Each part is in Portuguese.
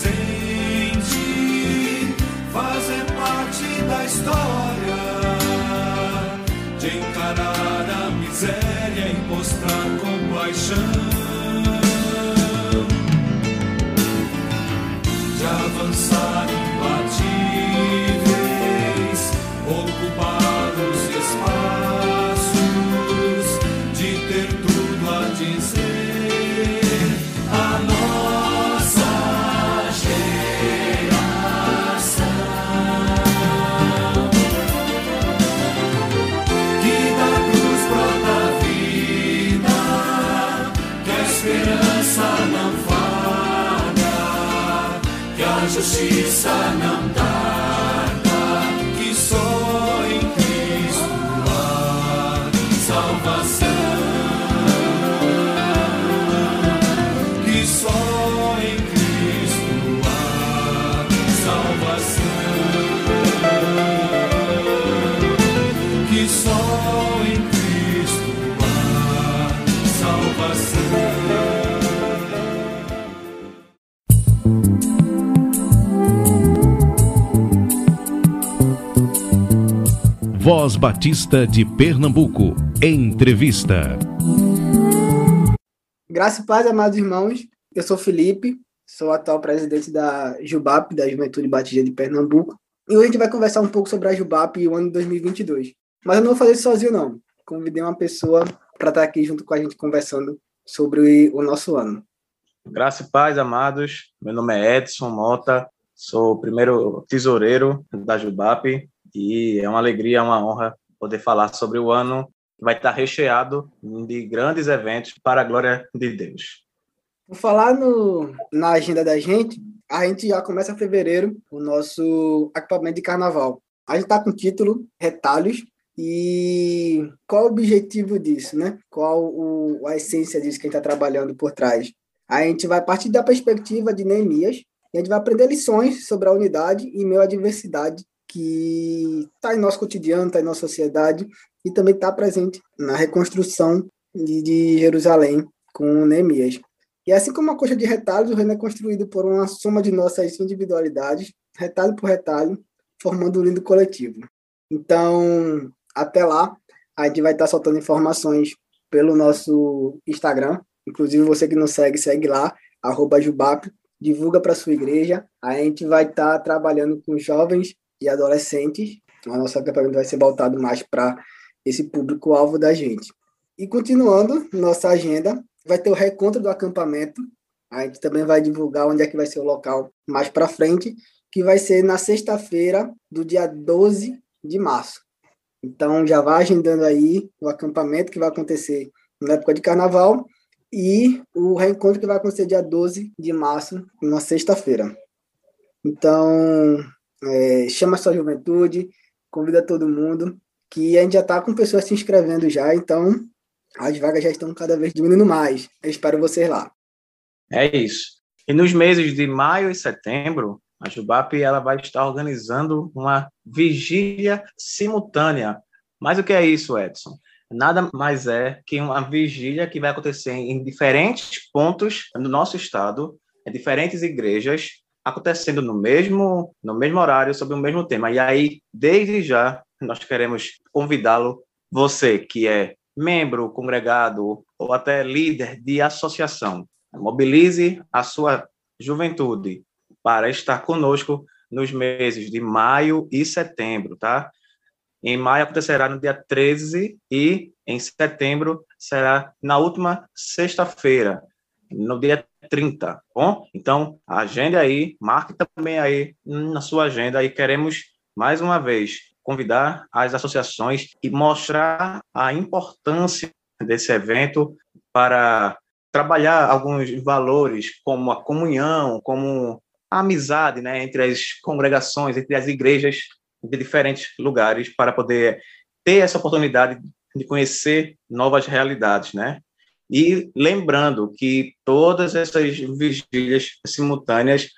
presente, fazer parte da história, de encarar a miséria e mostrar compaixão, de avançar sana. Voz Batista de Pernambuco. Entrevista. Graças e paz, amados irmãos. Eu sou Felipe, sou atual presidente da Jubap, da Juventude Batista de Pernambuco. E hoje a gente vai conversar um pouco sobre a Jubap e o ano de 2022. Mas eu não vou fazer isso sozinho, não. Convidei uma pessoa para estar aqui junto com a gente conversando sobre o nosso ano. Graças e paz, amados. Meu nome é Edson Mota, sou o primeiro tesoureiro da Jubap e é uma alegria, é uma honra poder falar sobre o ano que vai estar recheado de grandes eventos para a glória de Deus. Vou falar no, na agenda da gente, a gente já começa em fevereiro o nosso equipamento de carnaval. A gente está com o título Retalhos, e qual o objetivo disso, né? Qual o, a essência disso que a gente está trabalhando por trás? A gente vai partir da perspectiva de Neemias e a gente vai aprender lições sobre a unidade e meio à diversidade que está em nosso cotidiano, está em nossa sociedade e também está presente na reconstrução de, de, Jerusalém com Neemias. E assim como a coxa de retalhos, o reino é construído por uma soma de nossas individualidades, retalho por retalho, formando um lindo coletivo. Então, até lá, a gente vai estar soltando informações pelo nosso Instagram. Inclusive, você que não segue, segue lá, arroba Jubap, divulga para sua igreja. A gente vai estar trabalhando com jovens e adolescentes. O nosso acampamento vai ser voltado mais para esse público-alvo da gente. E continuando nossa agenda, vai ter o recontro do acampamento. A gente também vai divulgar onde é que vai ser o local mais para frente, que vai ser na sexta-feira do dia 12 de março. Então já vai agendando aí o acampamento que vai acontecer na época de carnaval e o reencontro que vai acontecer dia 12 de março, numa sexta-feira. Então, é, chama sua juventude, convida todo mundo, que a gente já está com pessoas se inscrevendo já, então as vagas já estão cada vez diminuindo mais. Eu espero vocês lá. É isso. E nos meses de maio e setembro, a Jubap ela vai estar organizando uma vigília simultânea. Mas o que é isso, Edson? Nada mais é que uma vigília que vai acontecer em diferentes pontos do nosso estado, em diferentes igrejas, acontecendo no mesmo no mesmo horário sobre o mesmo tema. E aí, desde já, nós queremos convidá-lo, você que é membro, congregado ou até líder de associação, mobilize a sua juventude para estar conosco nos meses de maio e setembro, tá? Em maio acontecerá no dia 13 e em setembro será na última sexta-feira, no dia 30, tá bom? Então, agende aí, marque também aí na sua agenda e queremos mais uma vez convidar as associações e mostrar a importância desse evento para trabalhar alguns valores como a comunhão, como a amizade, né, entre as congregações, entre as igrejas de diferentes lugares para poder ter essa oportunidade de conhecer novas realidades, né? E lembrando que todas essas vigílias simultâneas,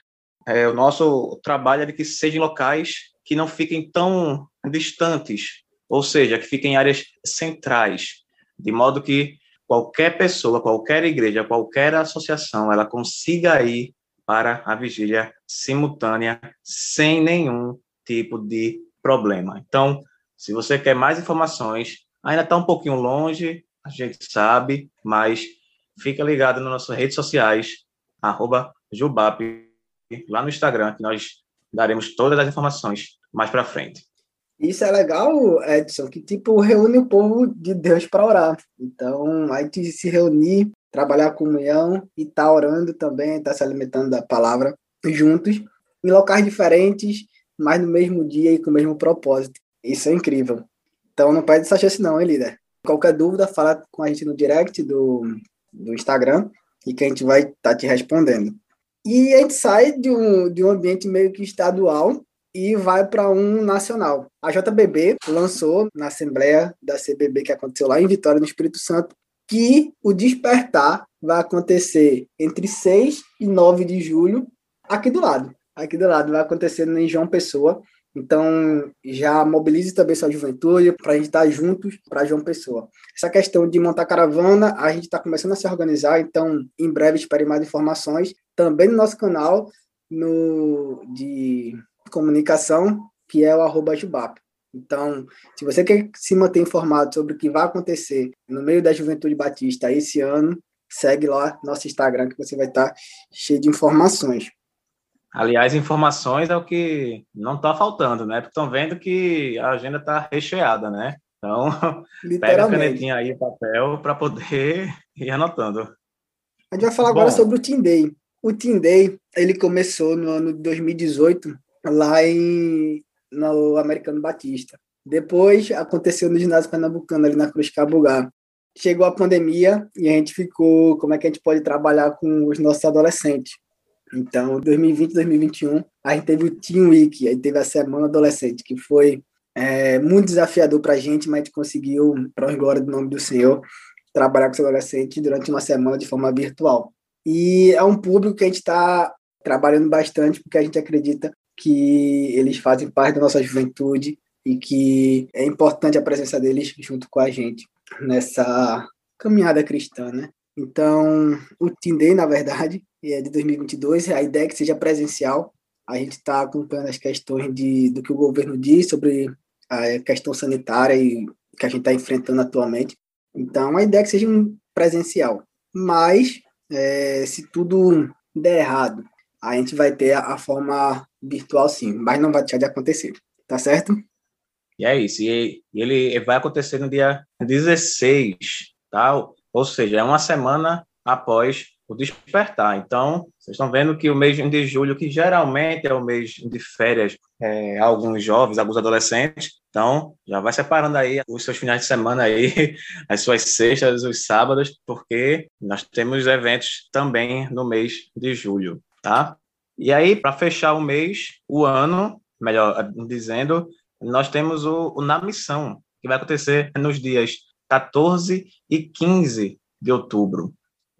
é, o nosso trabalho é que sejam locais que não fiquem tão distantes, ou seja, que fiquem em áreas centrais, de modo que qualquer pessoa, qualquer igreja, qualquer associação, ela consiga ir para a vigília simultânea sem nenhum tipo de problema. Então, se você quer mais informações, ainda está um pouquinho longe, a gente sabe, mas fica ligado nas nossas redes sociais, arroba Jubap, lá no Instagram, que nós daremos todas as informações mais para frente. Isso é legal, Edson, que tipo reúne o povo de Deus para orar. Então, a gente se reunir, trabalhar a comunhão e tá orando também, tá se alimentando da palavra juntos, em locais diferentes, mas no mesmo dia e com o mesmo propósito. Isso é incrível. Então não perde essa chance não, hein, líder? Qualquer dúvida, fala com a gente no direct do, do Instagram e que a gente vai estar tá te respondendo. E a gente sai de um, de um ambiente meio que estadual e vai para um nacional. A JBB lançou na Assembleia da CBB que aconteceu lá em Vitória, no Espírito Santo, que o despertar vai acontecer entre 6 e 9 de julho, aqui do lado. Aqui do lado vai acontecer em João Pessoa. Então, já mobilize também sua juventude para a gente estar juntos para João Pessoa. Essa questão de montar caravana, a gente está começando a se organizar, então, em breve, espere mais informações. Também no nosso canal no, de comunicação, que é o arroba Jubap. Então, se você quer se manter informado sobre o que vai acontecer no meio da Juventude Batista esse ano, segue lá nosso Instagram que você vai estar cheio de informações. Aliás, informações é o que não está faltando, né? Porque estão vendo que a agenda está recheada, né? Então, pega a canetinha aí, papel, para poder ir anotando. A gente vai falar Bom, agora sobre o Team Day. O Team Day, ele começou no ano de 2018, lá em, no Americano Batista. Depois aconteceu no ginásio pernambucano, ali na Cruz Cabugá. Chegou a pandemia e a gente ficou, como é que a gente pode trabalhar com os nossos adolescentes? Então, 2020, 2021, a gente teve o Team Week, aí teve a Semana Adolescente, que foi é, muito desafiador para a gente, mas a gente conseguiu, para a glória do nome do Senhor, trabalhar com os adolescentes durante uma semana de forma virtual. E é um público que a gente está trabalhando bastante, porque a gente acredita que eles fazem parte da nossa juventude e que é importante a presença deles junto com a gente nessa caminhada cristã, né? Então, o Day, na verdade, de 2022, a ideia é que seja presencial. A gente está acompanhando as questões de, do que o governo diz sobre a questão sanitária e que a gente está enfrentando atualmente. Então, a ideia é que seja um presencial. Mas, é, se tudo der errado, a gente vai ter a, a, forma virtual sim, mas não vai deixar de acontecer. Tá certo? E é isso. E, ele vai acontecer no dia 16, tá? Ou seja, é uma semana após o despertar. Então, vocês estão vendo que o mês de julho, que geralmente é o mês de férias, é, alguns jovens, alguns adolescentes, então já vai separando aí os seus finais de semana aí, as suas sextas, os sábados, porque nós temos eventos também no mês de julho, tá? E aí, para fechar o mês, o ano, melhor dizendo, nós temos o, o Na Missão, que vai acontecer nos dias 14 e 15 de outubro.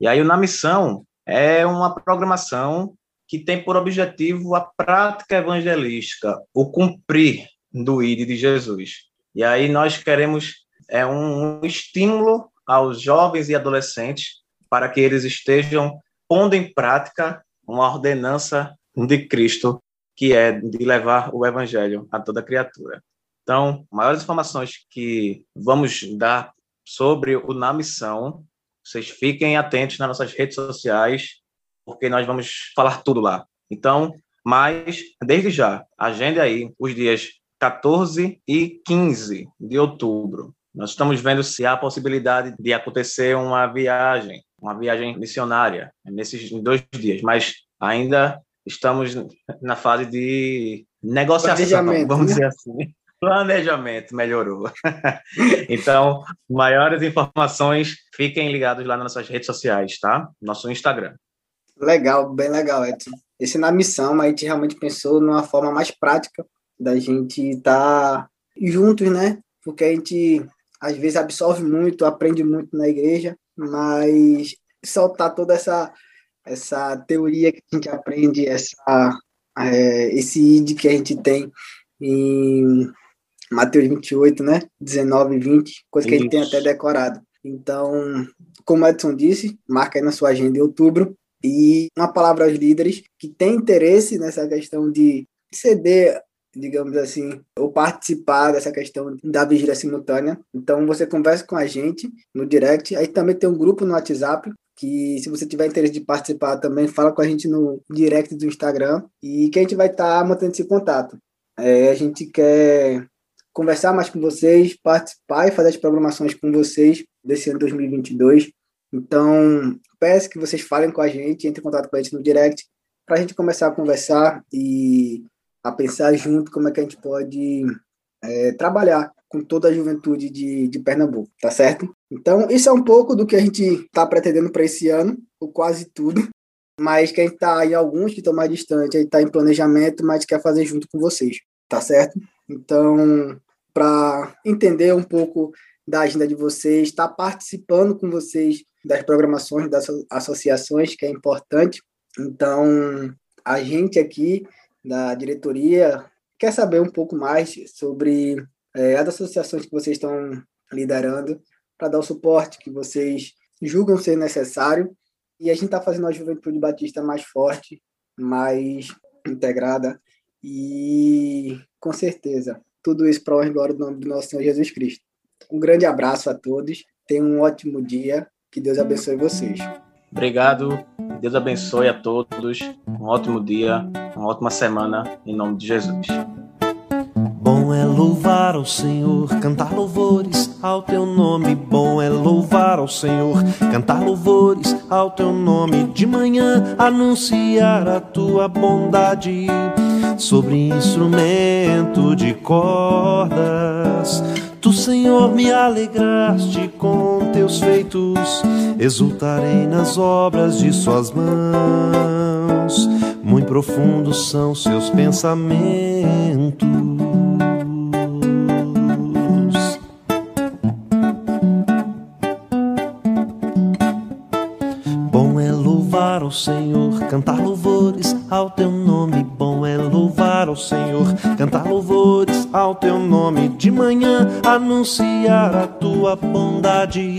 E aí o Na Missão é uma programação que tem por objetivo a prática evangelística, o cumprir do ID de Jesus. E aí nós queremos é um estímulo aos jovens e adolescentes para que eles estejam pondo em prática uma ordenança de Cristo, que é de levar o evangelho a toda criatura. Então, maiores informações que vamos dar sobre o Na Missão vocês fiquem atentos nas nossas redes sociais, porque nós vamos falar tudo lá. Então, mas, desde já, agende aí os dias 14 e 15 de outubro. Nós estamos vendo se há a possibilidade de acontecer uma viagem, uma viagem missionária, nesses dois dias, mas ainda estamos na fase de negociação, vamos né? dizer assim. Planejamento melhorou. então, maiores informações, fiquem ligados lá nas nossas redes sociais, tá? Nosso Instagram. Legal, bem legal, Edson. Esse na missão, a gente realmente pensou numa forma mais prática da gente estar tá juntos, né? Porque a gente às vezes absorve muito, aprende muito na igreja, mas soltar toda essa essa teoria que a gente aprende, essa é, esse id que a gente tem em Mateus 28, né? 19 e 20, coisa que Isso. a gente tem até decorado. Então, como Edson disse, marca aí na sua agenda em outubro. E uma palavra aos líderes que têm interesse nessa questão de ceder, digamos assim, ou participar dessa questão da vigília simultânea. Então, você conversa com a gente no direct. Aí também tem um grupo no WhatsApp que se você tiver interesse de participar também, fala com a gente no direct do Instagram e que a gente vai estar tá mantendo esse contato. É, a gente quer conversar mais com vocês, participar e fazer as programações com vocês desse ano 2022. Então, peço que vocês falem com a gente, entrem em contato com a gente no direct, para a gente começar a conversar e a pensar junto como é que a gente pode é, trabalhar com toda a juventude de, de Pernambuco, tá certo? Então, isso é um pouco do que a gente está pretendendo para esse ano, ou quase tudo, mas que a gente está em alguns que estão mais distantes, a gente está em planejamento, mas quer fazer junto com vocês, tá certo? Então, para entender um pouco da agenda de vocês, estar tá participando com vocês das programações das associações, que é importante. Então, a gente aqui da diretoria quer saber um pouco mais sobre é, as associações que vocês estão liderando, para dar o suporte que vocês julgam ser necessário. E a gente está fazendo a Juventude Batista mais forte, mais integrada e, com certeza, tudo isso para a glória do nome do nosso Senhor Jesus Cristo. Um grande abraço a todos, tenham um ótimo dia, que Deus abençoe vocês. Obrigado, Deus abençoe a todos, um ótimo dia, uma ótima semana, em nome de Jesus. Bom é louvar ao Senhor, cantar louvores ao teu nome. Bom é ao Senhor, cantar louvores ao teu nome. De manhã anunciar a tua bondade sobre instrumento de cordas. Tu, Senhor, me alegraste com teus feitos, exultarei nas obras de suas mãos. Muito profundos são seus pensamentos. Senhor, cantar louvores ao teu nome. Bom é louvar ao Senhor, cantar louvores ao teu nome. De manhã anunciar a tua bondade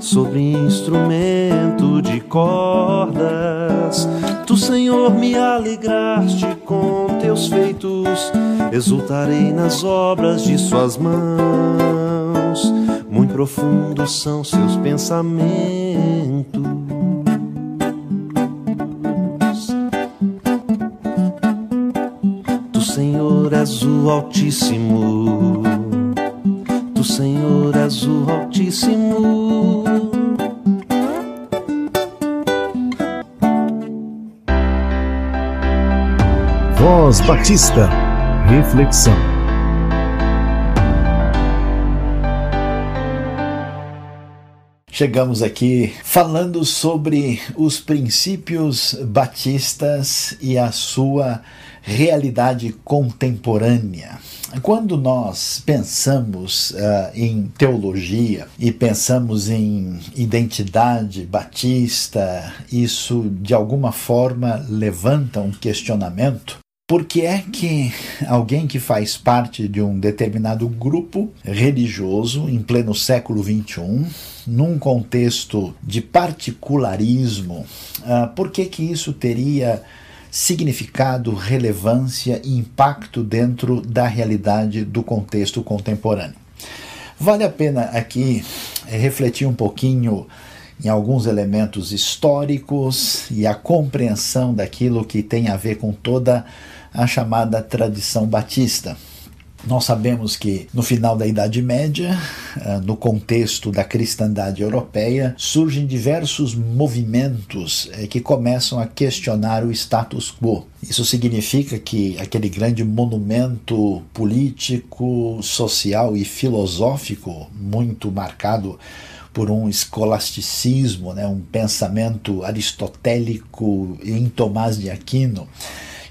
sobre instrumento de cordas. Tu, Senhor, me alegraste com teus feitos, exultarei nas obras de suas mãos. Muito profundos são seus pensamentos. azul altíssimo, do Senhor azul altíssimo. Voz Batista, reflexão. Chegamos aqui falando sobre os princípios batistas e a sua realidade contemporânea. Quando nós pensamos uh, em teologia e pensamos em identidade batista, isso de alguma forma levanta um questionamento por que é que alguém que faz parte de um determinado grupo religioso em pleno século XXI, num contexto de particularismo, uh, por que, que isso teria significado, relevância e impacto dentro da realidade do contexto contemporâneo? Vale a pena aqui refletir um pouquinho em alguns elementos históricos e a compreensão daquilo que tem a ver com toda a chamada tradição batista. Nós sabemos que no final da Idade Média, eh, no contexto da cristandade europeia, surgem diversos movimentos eh, que começam a questionar o status quo. Isso significa que aquele grande monumento político, social e filosófico, muito marcado por um escolasticismo, né, um pensamento aristotélico em Tomás de Aquino,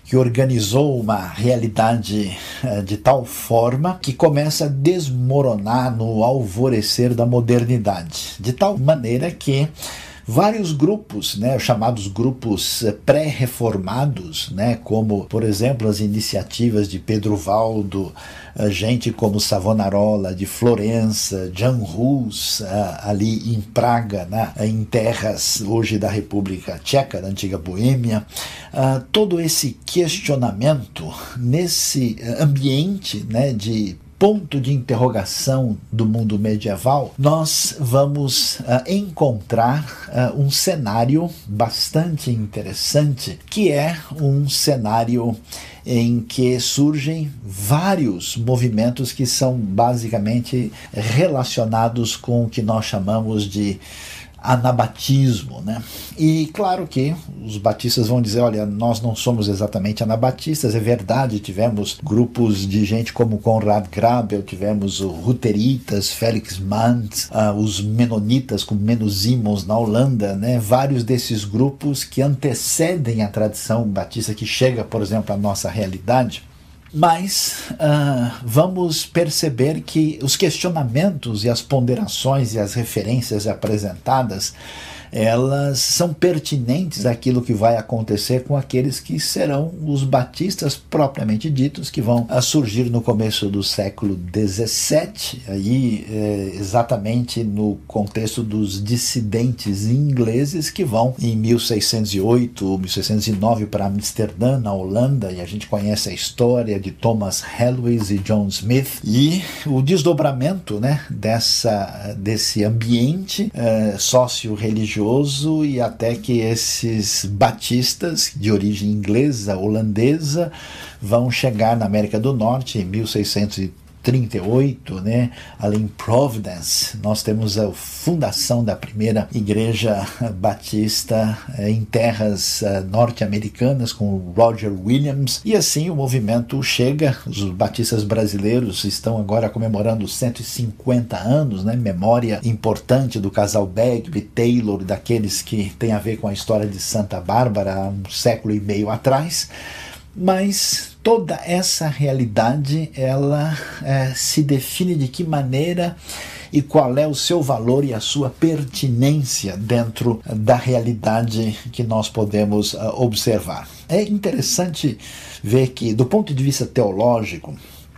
que organizou uma realidade eh, de tal forma que começa a desmoronar no alvorecer da modernidade, de tal maneira que vários grupos, né, chamados grupos eh, pré-reformados, né, como, por exemplo, as iniciativas de Pedro Valdo, eh, gente como Savonarola, de Florença, Jan Hus, eh, ali em Praga, né, em terras hoje da República Tcheca, da antiga Boêmia, todo esse questionamento nesse ambiente né, de ponto de interrogação do mundo medieval, nós vamos uh, encontrar uh, um cenário bastante interessante, que é um cenário em que surgem vários movimentos que são basicamente relacionados com o que nós chamamos de anabatismo, né? E claro que os batistas vão dizer, olha, nós não somos exatamente anabatistas, é verdade, tivemos grupos de gente como Conrad Grabel, tivemos Ruteritas, Felix Mantz, uh, os Menonitas com Menusimons na Holanda, né? Vários desses grupos que antecedem a tradição batista que chega, por exemplo, à nossa realidade mas uh, vamos perceber que os questionamentos e as ponderações e as referências apresentadas elas são pertinentes àquilo que vai acontecer com aqueles que serão os batistas propriamente ditos, que vão surgir no começo do século XVII, aí é, exatamente no contexto dos dissidentes ingleses que vão em 1608, 1609 para Amsterdã, na Holanda, e a gente conhece a história de Thomas Helwys e John Smith e o desdobramento, né, dessa desse ambiente é, sócio-religioso religioso e até que esses batistas de origem inglesa, holandesa, vão chegar na América do Norte em 1630 38, né, ali em Providence, nós temos a fundação da primeira igreja batista eh, em terras eh, norte-americanas com Roger Williams. E assim o movimento chega, os batistas brasileiros estão agora comemorando 150 anos, né, memória importante do casal Bagby, Taylor, daqueles que tem a ver com a história de Santa Bárbara há um século e meio atrás. Mas toda essa realidade ela é, se define de que maneira e qual é o seu valor e a sua pertinência dentro da realidade que nós podemos uh, observar. É interessante ver que, do ponto de vista teológico,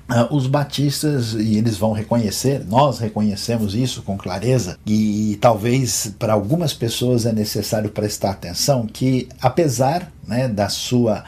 Uh, os batistas, e eles vão reconhecer, nós reconhecemos isso com clareza, e talvez para algumas pessoas é necessário prestar atenção que, apesar né, da sua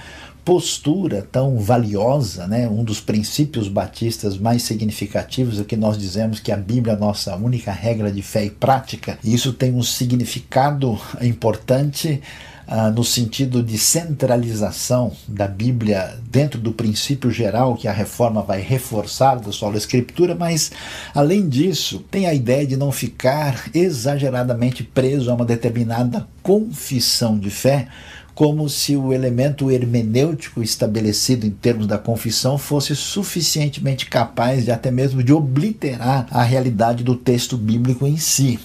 postura tão valiosa, né? um dos princípios batistas mais significativos é que nós dizemos que a Bíblia é a nossa única regra de fé e prática. E isso tem um significado importante uh, no sentido de centralização da Bíblia dentro do princípio geral que a reforma vai reforçar da sola escritura, mas além disso, tem a ideia de não ficar exageradamente preso a uma determinada confissão de fé como se o elemento hermenêutico estabelecido em termos da confissão fosse suficientemente capaz de até mesmo de obliterar a realidade do texto bíblico em si.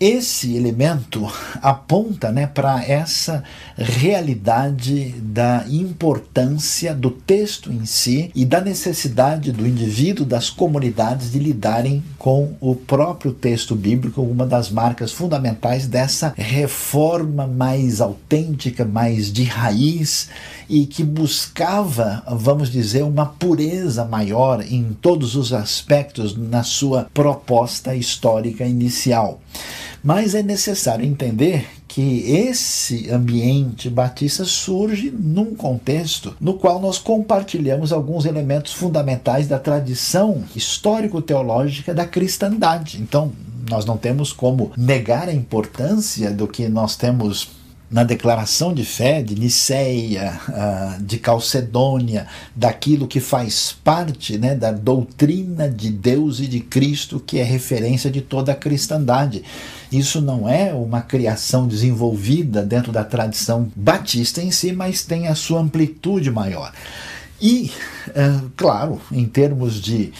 Esse elemento aponta né, para essa realidade da importância do texto em si e da necessidade do indivíduo, das comunidades, de lidarem com o próprio texto bíblico, uma das marcas fundamentais dessa reforma mais autêntica, mais de raiz e que buscava, vamos dizer, uma pureza maior em todos os aspectos na sua proposta histórica inicial. Mas é necessário entender que esse ambiente batista surge num contexto no qual nós compartilhamos alguns elementos fundamentais da tradição histórico-teológica da cristandade. Então, nós não temos como negar a importância do que nós temos na declaração de fé de Niceia, ah, de Calcedônia, daquilo que faz parte né, da doutrina de Deus e de Cristo, que é referência de toda a cristandade. Isso não é uma criação desenvolvida dentro da tradição batista em si, mas tem a sua amplitude maior. E, ah, claro, em termos de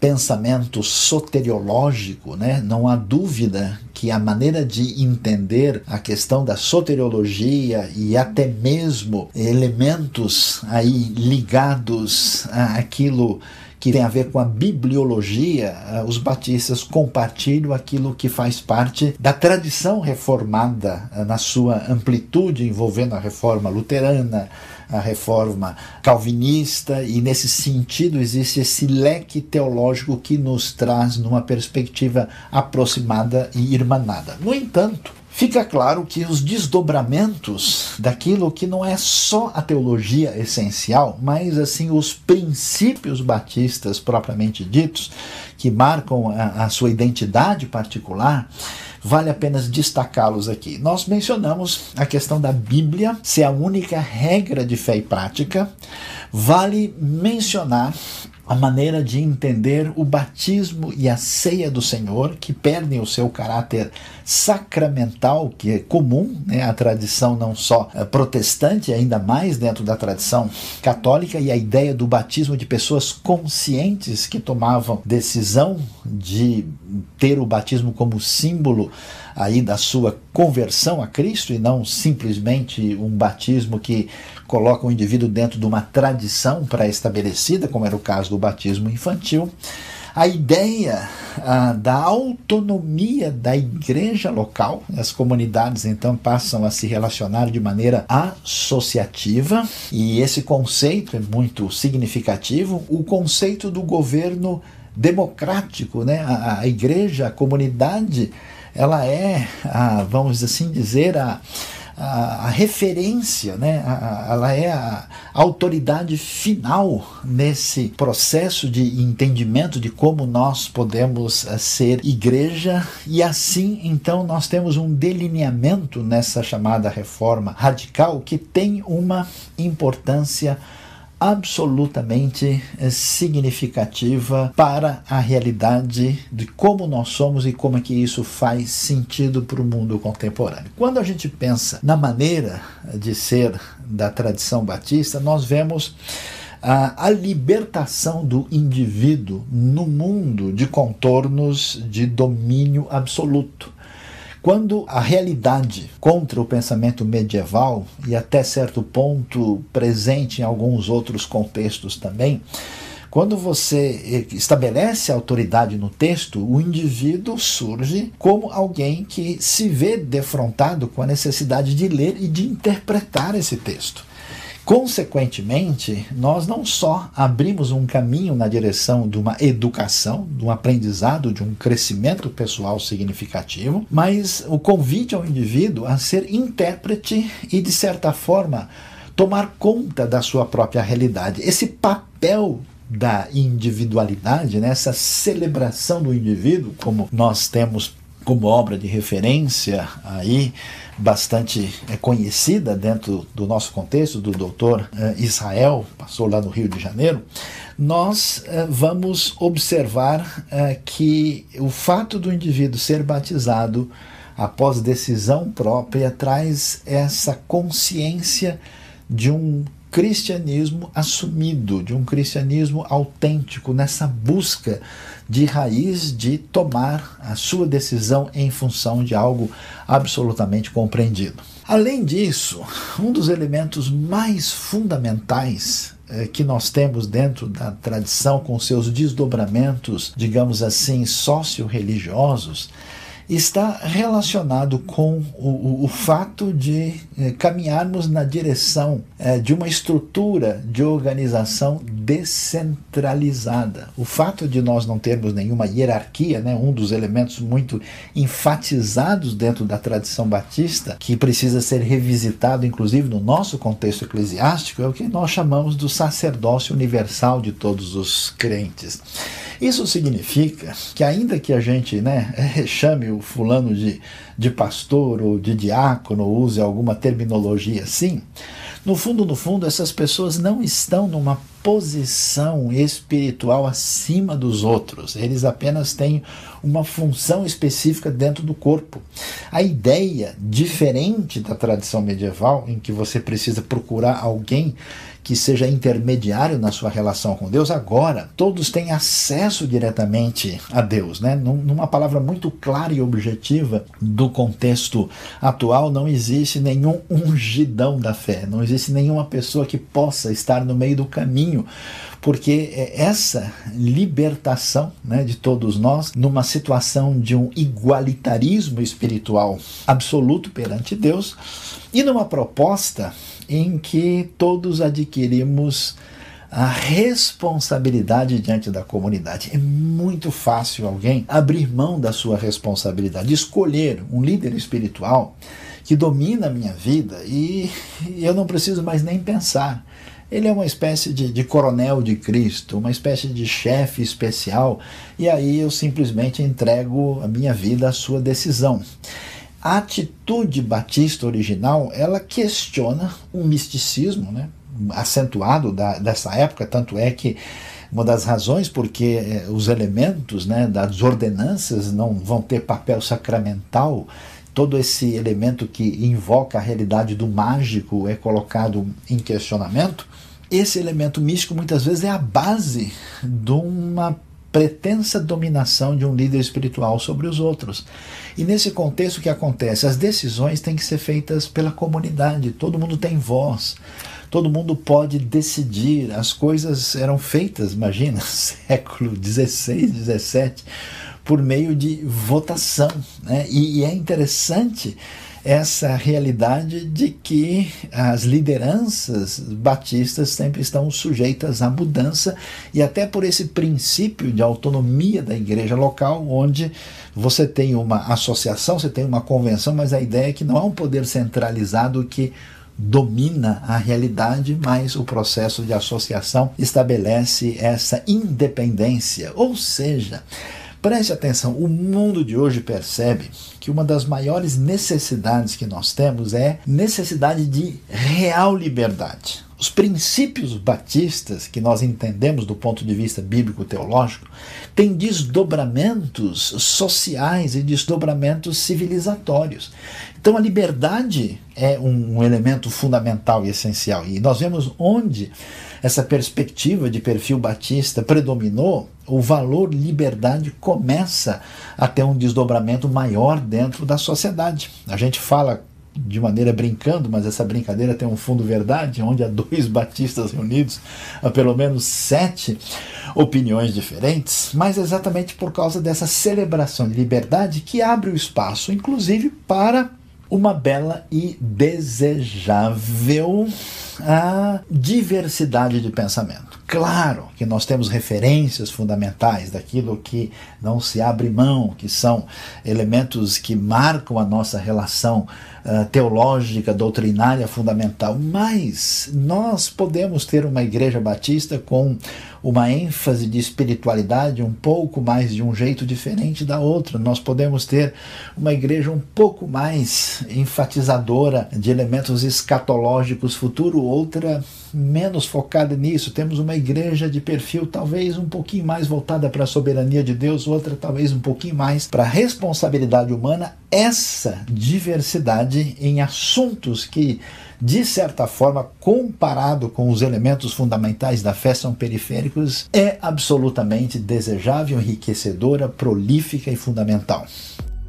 pensamento soteriológico, né? não há dúvida que a maneira de entender a questão da soteriologia e até mesmo elementos aí ligados àquilo que tem a ver com a bibliologia, os batistas compartilham aquilo que faz parte da tradição reformada na sua amplitude, envolvendo a reforma luterana, a reforma calvinista, e nesse sentido existe esse leque teológico que nos traz numa perspectiva aproximada e irmanada. No entanto, fica claro que os desdobramentos daquilo que não é só a teologia essencial, mas assim os princípios batistas propriamente ditos, que marcam a, a sua identidade particular, vale apenas destacá-los aqui. Nós mencionamos a questão da Bíblia ser a única regra de fé e prática. Vale mencionar a maneira de entender o batismo e a ceia do Senhor, que perdem o seu caráter sacramental, que é comum, né, a tradição não só eh, protestante, ainda mais dentro da tradição católica, e a ideia do batismo de pessoas conscientes que tomavam decisão de ter o batismo como símbolo aí da sua conversão a Cristo e não simplesmente um batismo que coloca o indivíduo dentro de uma tradição pré-estabelecida, como era o caso do batismo infantil. A ideia ah, da autonomia da igreja local, as comunidades então passam a se relacionar de maneira associativa, e esse conceito é muito significativo o conceito do governo democrático, né? a, a igreja, a comunidade ela é, a, vamos assim dizer, a, a, a referência, né? A, ela é a, autoridade final nesse processo de entendimento de como nós podemos eh, ser igreja, e assim então nós temos um delineamento nessa chamada reforma radical que tem uma importância absolutamente eh, significativa para a realidade de como nós somos e como é que isso faz sentido para o mundo contemporâneo. Quando a gente pensa na maneira de ser da tradição batista, nós vemos a, a libertação do indivíduo no mundo de contornos de domínio absoluto. Quando a realidade contra o pensamento medieval, e até certo ponto presente em alguns outros contextos também, quando você estabelece autoridade no texto, o indivíduo surge como alguém que se vê defrontado com a necessidade de ler e de interpretar esse texto. Consequentemente, nós não só abrimos um caminho na direção de uma educação, de um aprendizado, de um crescimento pessoal significativo, mas o convite ao indivíduo a ser intérprete e, de certa forma, tomar conta da sua própria realidade. Esse papel da individualidade, né, essa celebração do indivíduo, como nós temos como obra de referência aí bastante é, conhecida dentro do nosso contexto, do doutor é, Israel, passou lá no Rio de Janeiro, nós é, vamos observar que o fato do indivíduo ser batizado após decisão própria, traz essa consciência de um cristianismo assumido, de um cristianismo autêntico, nessa busca de raiz de tomar a sua decisão em função de algo absolutamente compreendido. Além disso, um dos elementos mais fundamentais eh, que nós temos dentro da tradição, com seus desdobramentos, digamos assim, socio-religiosos, está relacionado com o, o, o fato de eh, caminharmos na direção eh, de uma estrutura de organização descentralizada. O fato de nós não termos nenhuma hierarquia, né, um dos elementos muito enfatizados dentro da tradição batista, que precisa ser revisitado, inclusive no nosso contexto eclesiástico, é o que nós chamamos do sacerdócio universal de todos os crentes. Isso significa que, ainda que a gente né, chame o fulano de, de pastor ou de diácono, use alguma terminologia assim, no fundo, no fundo, essas pessoas não estão numa posição espiritual acima dos outros. Eles apenas têm uma função específica dentro do corpo. A ideia, diferente da tradição medieval, em que você precisa procurar alguém que seja intermediário na sua relação com Deus, agora todos têm acesso diretamente a Deus. Né? Numa palavra muito clara e objetiva do contexto atual, não existe nenhum ungidão da fé, não existe nenhuma pessoa que possa estar no meio do caminho porque é essa libertação né, de todos nós, numa situação de um igualitarismo espiritual absoluto perante Deus, e numa proposta em que todos adquirimos a responsabilidade diante da comunidade. É muito fácil alguém abrir mão da sua responsabilidade, escolher um líder espiritual que domina a minha vida e eu não preciso mais nem pensar. Ele é uma espécie de, de coronel de Cristo, uma espécie de chefe especial, e aí eu simplesmente entrego a minha vida à sua decisão. A atitude batista original, ela questiona o misticismo, né, acentuado da, dessa época, tanto é que uma das razões porque eh, os elementos né, das ordenanças não vão ter papel sacramental, todo esse elemento que invoca a realidade do mágico é colocado em questionamento, esse elemento místico muitas vezes é a base de uma pretensa dominação de um líder espiritual sobre os outros. E nesse contexto, o que acontece? As decisões têm que ser feitas pela comunidade, todo mundo tem voz, todo mundo pode decidir. As coisas eram feitas, imagina, século XVI, XVII, por meio de votação. Né? E, e é interessante essa realidade de que as lideranças batistas sempre estão sujeitas à mudança e até por esse princípio de autonomia da igreja local, onde você tem uma associação, você tem uma convenção, mas a ideia é que não há um poder centralizado que domina a realidade, mas o processo de associação estabelece essa independência, ou seja, Preste atenção, o mundo de hoje percebe que uma das maiores necessidades que nós temos é necessidade de real liberdade. Os princípios batistas, que nós entendemos do ponto de vista bíblico-teológico, têm desdobramentos sociais e desdobramentos civilizatórios. Então, a liberdade é um, um elemento fundamental e essencial. E nós vemos onde essa perspectiva de perfil batista predominou, o valor liberdade começa a ter um desdobramento maior dentro da sociedade. A gente fala de maneira brincando, mas essa brincadeira tem um fundo verdade, onde há dois batistas reunidos, há pelo menos sete opiniões diferentes, mas exatamente por causa dessa celebração de liberdade que abre o espaço, inclusive para uma bela e desejável a diversidade de pensamento. Claro que nós temos referências fundamentais daquilo que não se abre mão, que são elementos que marcam a nossa relação uh, teológica, doutrinária fundamental, mas nós podemos ter uma igreja batista com uma ênfase de espiritualidade um pouco mais de um jeito diferente da outra. Nós podemos ter uma igreja um pouco mais enfatizadora de elementos escatológicos futuro, outra menos focada nisso. Temos uma igreja de perfil talvez um pouquinho mais voltada para a soberania de Deus, outra talvez um pouquinho mais para a responsabilidade humana. Essa diversidade em assuntos que de certa forma, comparado com os elementos fundamentais da fé são periféricos, é absolutamente desejável, enriquecedora, prolífica e fundamental.